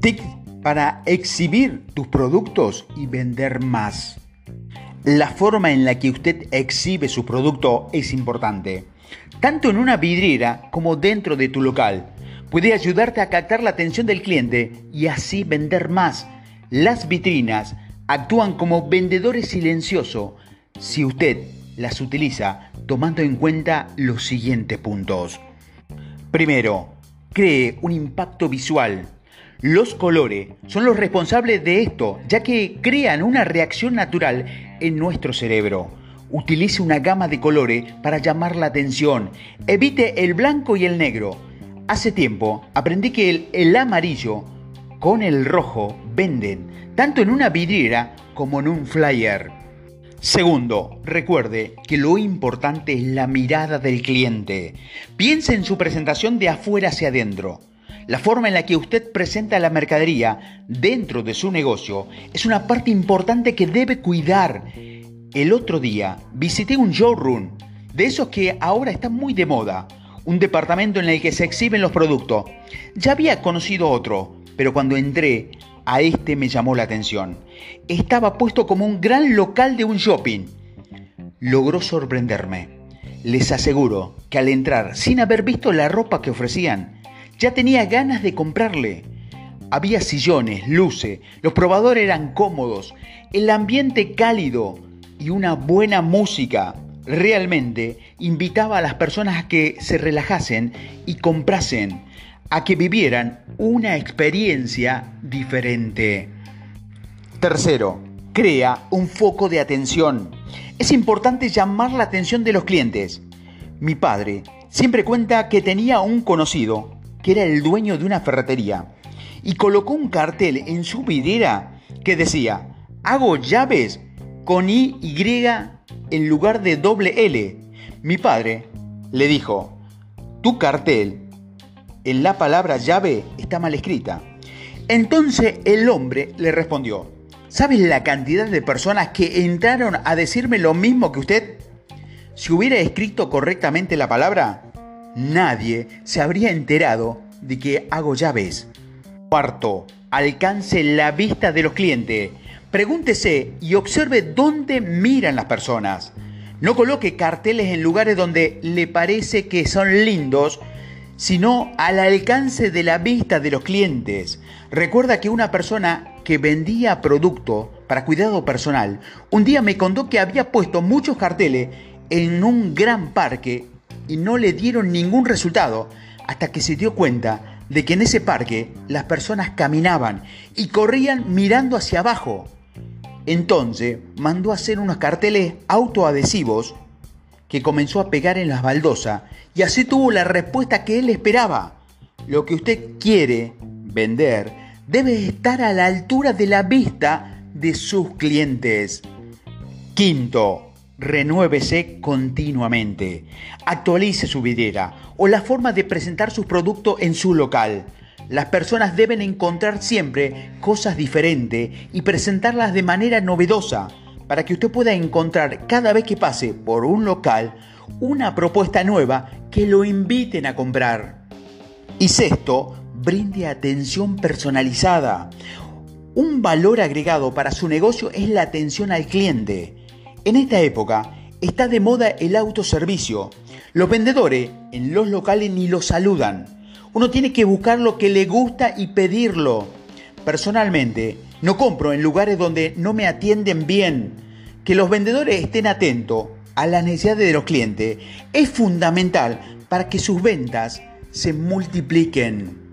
TIC para exhibir tus productos y vender más. La forma en la que usted exhibe su producto es importante, tanto en una vidriera como dentro de tu local. Puede ayudarte a captar la atención del cliente y así vender más. Las vitrinas actúan como vendedores silenciosos si usted las utiliza tomando en cuenta los siguientes puntos. Primero, cree un impacto visual. Los colores son los responsables de esto, ya que crean una reacción natural en nuestro cerebro. Utilice una gama de colores para llamar la atención. Evite el blanco y el negro. Hace tiempo aprendí que el, amarillo con el rojo venden, tanto en una vidriera como en un flyer. Segundo, recuerde que lo importante es la mirada del cliente. Piense en su presentación de afuera hacia adentro. La forma en la que usted presenta la mercadería dentro de su negocio es una parte importante que debe cuidar. El otro día visité un showroom, de esos que ahora están muy de moda, un departamento en el que se exhiben los productos. Ya había conocido otro, pero cuando entré a este me llamó la atención. Estaba puesto como un gran local de un shopping. Logró sorprenderme. Les aseguro que al entrar, sin haber visto la ropa que ofrecían, ya tenía ganas de comprarle. Había sillones, luces, los probadores eran cómodos, el ambiente cálido y una buena música. Realmente invitaba a las personas a que se relajasen y comprasen a que vivieran una experiencia diferente. Tercero, crea un foco de atención. Es importante llamar la atención de los clientes. Mi padre siempre cuenta que tenía un conocido que era el dueño de una ferretería y colocó un cartel en su vidriera que decía, hago llaves con Y en lugar de doble L. Mi padre le dijo, tu cartel en la palabra llave está mal escrita. Entonces el hombre le respondió, ¿sabes la cantidad de personas que entraron a decirme lo mismo que usted? Si hubiera escrito correctamente la palabra, nadie se habría enterado de que hago llaves. Cuarto, alcance la vista de los clientes. Pregúntese y observe dónde miran las personas. No coloque carteles en lugares donde le parece que son lindos sino al alcance de la vista de los clientes. Recuerda que una persona que vendía producto para cuidado personal, un día me contó que había puesto muchos carteles en un gran parque y no le dieron ningún resultado hasta que se dio cuenta de que en ese parque las personas caminaban y corrían mirando hacia abajo. Entonces mandó a hacer unos carteles autoadhesivos que comenzó a pegar en las baldosas y así tuvo la respuesta que él esperaba. Lo que usted quiere vender debe estar a la altura de la vista de sus clientes. Quinto, renuévese continuamente. Actualice su vidriera o la forma de presentar sus productos en su local. Las personas deben encontrar siempre cosas diferentes y presentarlas de manera novedosa para que usted pueda encontrar cada vez que pase por un local una propuesta nueva que lo inviten a comprar. Y sexto, brinde atención personalizada. Un valor agregado para su negocio es la atención al cliente. En esta época está de moda el autoservicio. Los vendedores en los locales ni lo saludan. Uno tiene que buscar lo que le gusta y pedirlo. Personalmente, no compro en lugares donde no me atienden bien. Que los vendedores estén atentos a las necesidades de los clientes es fundamental para que sus ventas se multipliquen.